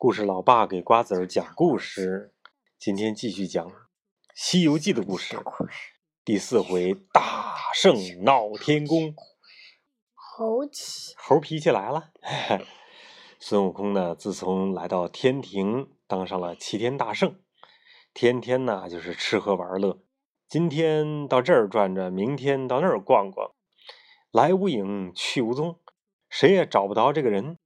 故事老爸给瓜子儿讲故事，今天继续讲《西游记》的故事。第四回，大圣闹天宫，猴气猴脾气来了。孙悟空呢，自从来到天庭，当上了齐天大圣，天天呢就是吃喝玩乐。今天到这儿转转，明天到那儿逛逛，来无影去无踪，谁也找不着这个人。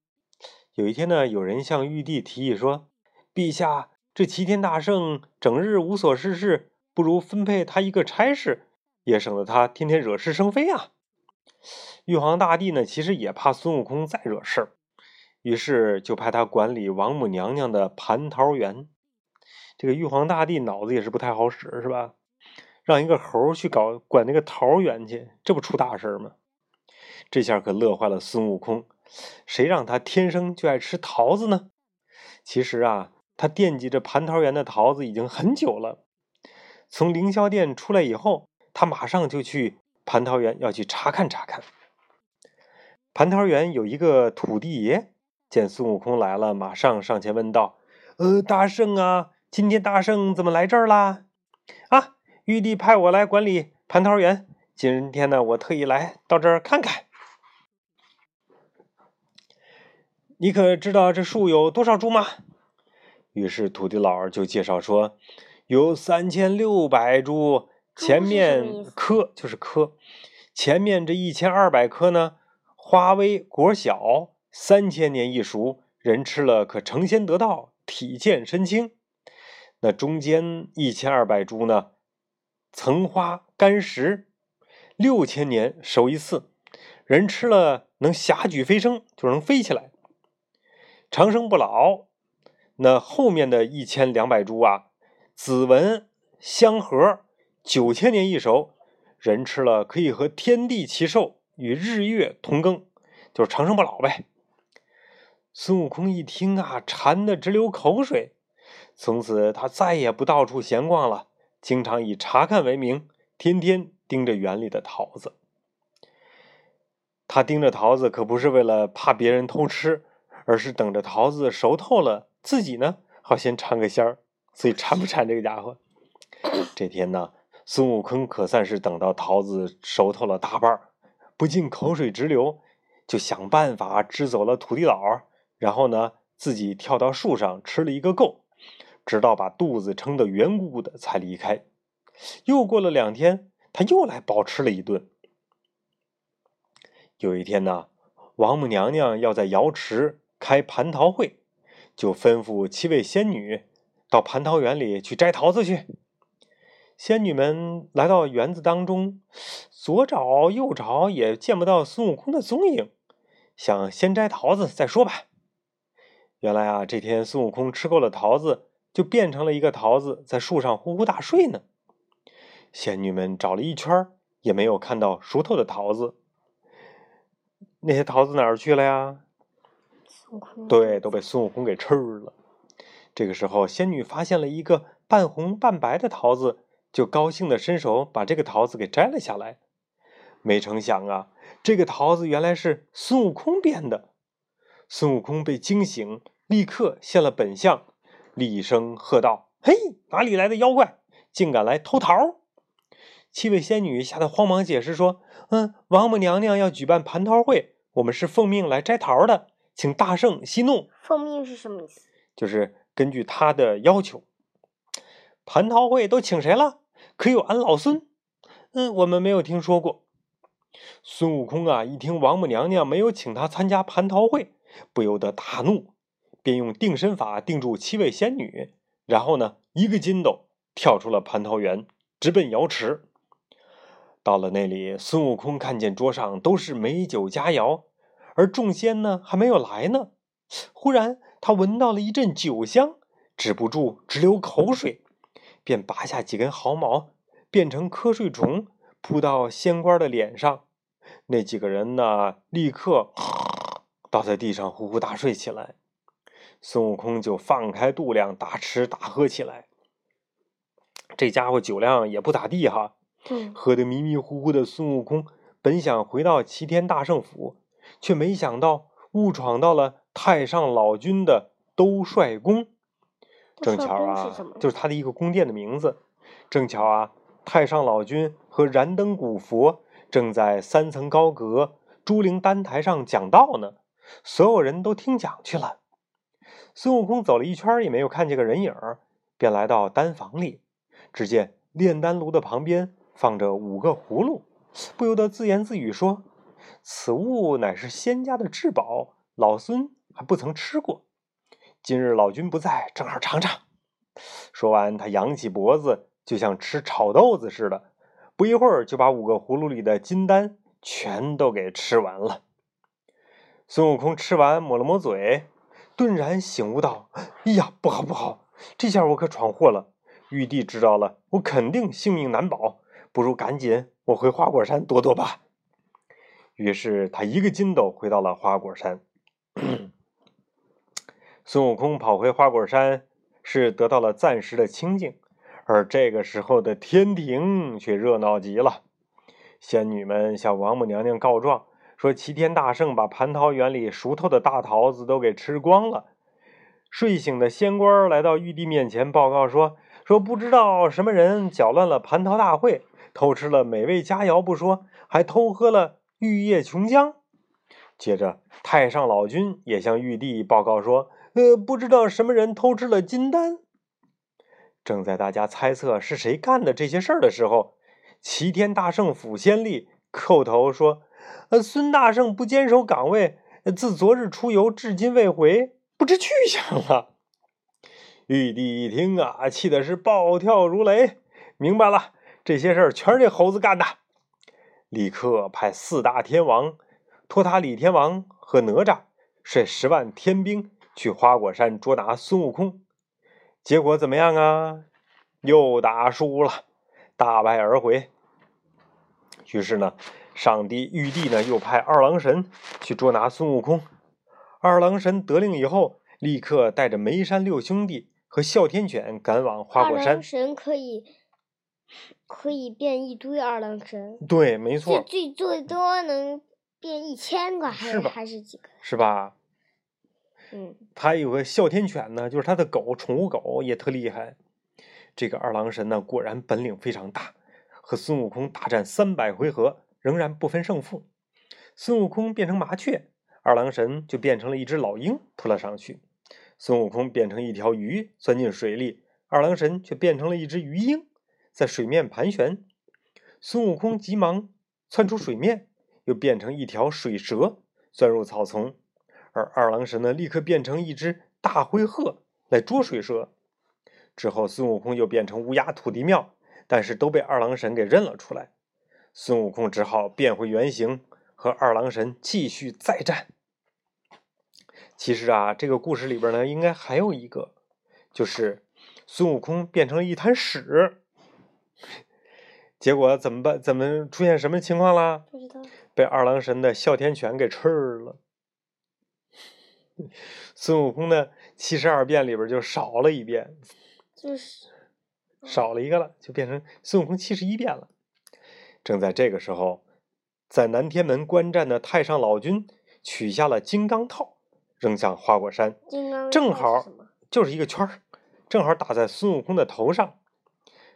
有一天呢，有人向玉帝提议说：“陛下，这齐天大圣整日无所事事，不如分配他一个差事，也省得他天天惹是生非啊。”玉皇大帝呢，其实也怕孙悟空再惹事儿，于是就派他管理王母娘娘的蟠桃园。这个玉皇大帝脑子也是不太好使，是吧？让一个猴去搞管那个桃园去，这不出大事吗？这下可乐坏了孙悟空。谁让他天生就爱吃桃子呢？其实啊，他惦记着蟠桃园的桃子已经很久了。从凌霄殿出来以后，他马上就去蟠桃园要去查看查看。蟠桃园有一个土地爷，见孙悟空来了，马上上前问道：“呃，大圣啊，今天大圣怎么来这儿啦？”啊，玉帝派我来管理蟠桃园，今天呢，我特意来到这儿看看。你可知道这树有多少株吗？于是土地老就介绍说，有三千六百株。前面棵就是棵，前面这一千二百棵呢，花微果小，三千年一熟，人吃了可成仙得道，体健身轻。那中间一千二百株呢，层花干实，六千年熟一次，人吃了能霞举飞升，就能飞起来。长生不老，那后面的一千两百株啊，紫纹香核，九千年一熟，人吃了可以和天地齐寿，与日月同庚，就是长生不老呗。孙悟空一听啊，馋得直流口水，从此他再也不到处闲逛了，经常以查看为名，天天盯着园里的桃子。他盯着桃子，可不是为了怕别人偷吃。而是等着桃子熟透了，自己呢好先尝个鲜儿，所以馋不馋这个家伙？这天呢，孙悟空可算是等到桃子熟透了大半儿，不禁口水直流，就想办法支走了土地佬，然后呢自己跳到树上吃了一个够，直到把肚子撑得圆鼓鼓的才离开。又过了两天，他又来饱吃了一顿。有一天呢，王母娘娘要在瑶池。开蟠桃会，就吩咐七位仙女到蟠桃园里去摘桃子去。仙女们来到园子当中，左找右找，也见不到孙悟空的踪影，想先摘桃子再说吧。原来啊，这天孙悟空吃够了桃子，就变成了一个桃子，在树上呼呼大睡呢。仙女们找了一圈，也没有看到熟透的桃子。那些桃子哪儿去了呀？对，都被孙悟空给吃了。这个时候，仙女发现了一个半红半白的桃子，就高兴的伸手把这个桃子给摘了下来。没成想啊，这个桃子原来是孙悟空变的。孙悟空被惊醒，立刻现了本相，厉声喝道：“嘿，哪里来的妖怪，竟敢来偷桃！”七位仙女吓得慌忙解释说：“嗯，王母娘娘要举办蟠桃会，我们是奉命来摘桃的。”请大圣息怒。奉命是什么意思？就是根据他的要求。蟠桃会都请谁了？可有俺老孙？嗯，我们没有听说过。孙悟空啊，一听王母娘娘没有请他参加蟠桃会，不由得大怒，便用定身法定住七位仙女，然后呢，一个筋斗跳出了蟠桃园，直奔瑶池。到了那里，孙悟空看见桌上都是美酒佳肴。而众仙呢还没有来呢，忽然他闻到了一阵酒香，止不住直流口水，便拔下几根毫毛，变成瞌睡虫扑到仙官的脸上。那几个人呢，立刻倒在地上呼呼大睡起来。孙悟空就放开肚量大吃大喝起来。这家伙酒量也不咋地哈，喝得迷迷糊糊的孙悟空本想回到齐天大圣府。却没想到误闯到了太上老君的兜率宫。正巧啊就是他的一个宫殿的名字。正巧啊，太上老君和燃灯古佛正在三层高阁朱陵丹台上讲道呢，所有人都听讲去了。孙悟空走了一圈也没有看见个人影儿，便来到丹房里，只见炼丹炉的旁边放着五个葫芦，不由得自言自语说：“此物乃是仙家的至宝，老孙还不曾吃过。今日老君不在，正好尝尝。”说完，他扬起脖子，就像吃炒豆子似的，不一会儿就把五个葫芦里的金丹全都给吃完了。孙悟空吃完，抹了抹嘴，顿然醒悟道：“哎呀，不好不好，这下我可闯祸了！玉帝知道了，我肯定性命难保，不如赶紧我回花果山躲躲吧。”于是他一个筋斗回到了花果山。孙悟空跑回花果山，是得到了暂时的清静，而这个时候的天庭却热闹极了。仙女们向王母娘娘告状，说齐天大圣把蟠桃园里熟透的大桃子都给吃光了。睡醒的仙官来到玉帝面前报告说：“说不知道什么人搅乱了蟠桃大会，偷吃了美味佳肴不说，还偷喝了玉液琼浆。”接着，太上老君也向玉帝报告说：“呃，不知道什么人偷吃了金丹。”正在大家猜测是谁干的这些事儿的时候，齐天大圣府先吏叩头说：“呃，孙大圣不坚守岗位，自昨日出游至今未回，不知去向了。”玉帝一听啊，气的是暴跳如雷，明白了，这些事儿全是这猴子干的，立刻派四大天王托塔李天王和哪吒率十万天兵去花果山捉拿孙悟空。结果怎么样啊？又打输了，大败而回。于是呢，上帝玉帝呢又派二郎神去捉拿孙悟空。二郎神得令以后，立刻带着梅山六兄弟和哮天犬赶往花果山二郎。神可以可以变一堆二郎神，对，没错，最最多能变一千个，还是吧还是几个？是吧？嗯，他有个哮天犬呢，就是他的狗，宠物狗也特厉害。这个二郎神呢，果然本领非常大，和孙悟空大战三百回合，仍然不分胜负。孙悟空变成麻雀，二郎神就变成了一只老鹰扑了上去。孙悟空变成一条鱼钻进水里，二郎神却变成了一只鱼鹰，在水面盘旋。孙悟空急忙窜出水面，又变成一条水蛇钻入草丛。而二郎神呢，立刻变成一只大灰鹤来捉水蛇。之后，孙悟空又变成乌鸦土地庙，但是都被二郎神给认了出来。孙悟空只好变回原形，和二郎神继续再战。其实啊，这个故事里边呢，应该还有一个，就是孙悟空变成了一滩屎。结果怎么办？怎么出现什么情况啦？不知道。被二郎神的哮天犬给吃了。孙悟空的七十二变里边就少了一变，就是少了一个了，就变成孙悟空七十一变了。正在这个时候，在南天门观战的太上老君取下了金刚套，扔向花果山，正好就是一个圈儿，正好打在孙悟空的头上。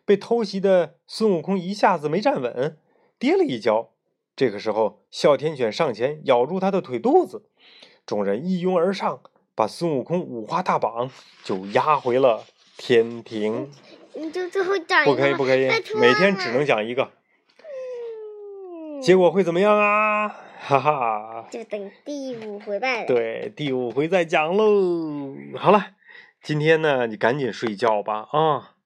被偷袭的孙悟空一下子没站稳，跌了一跤。这个时候，哮天犬上前咬住他的腿肚子，众人一拥而上，把孙悟空五花大绑，就押回了天庭。你就最后讲一不可以，不可以每天只能讲一个。嗯结果会怎么样啊？哈哈，就等第五回拜了。对，第五回再讲喽。好了，今天呢，你赶紧睡觉吧啊。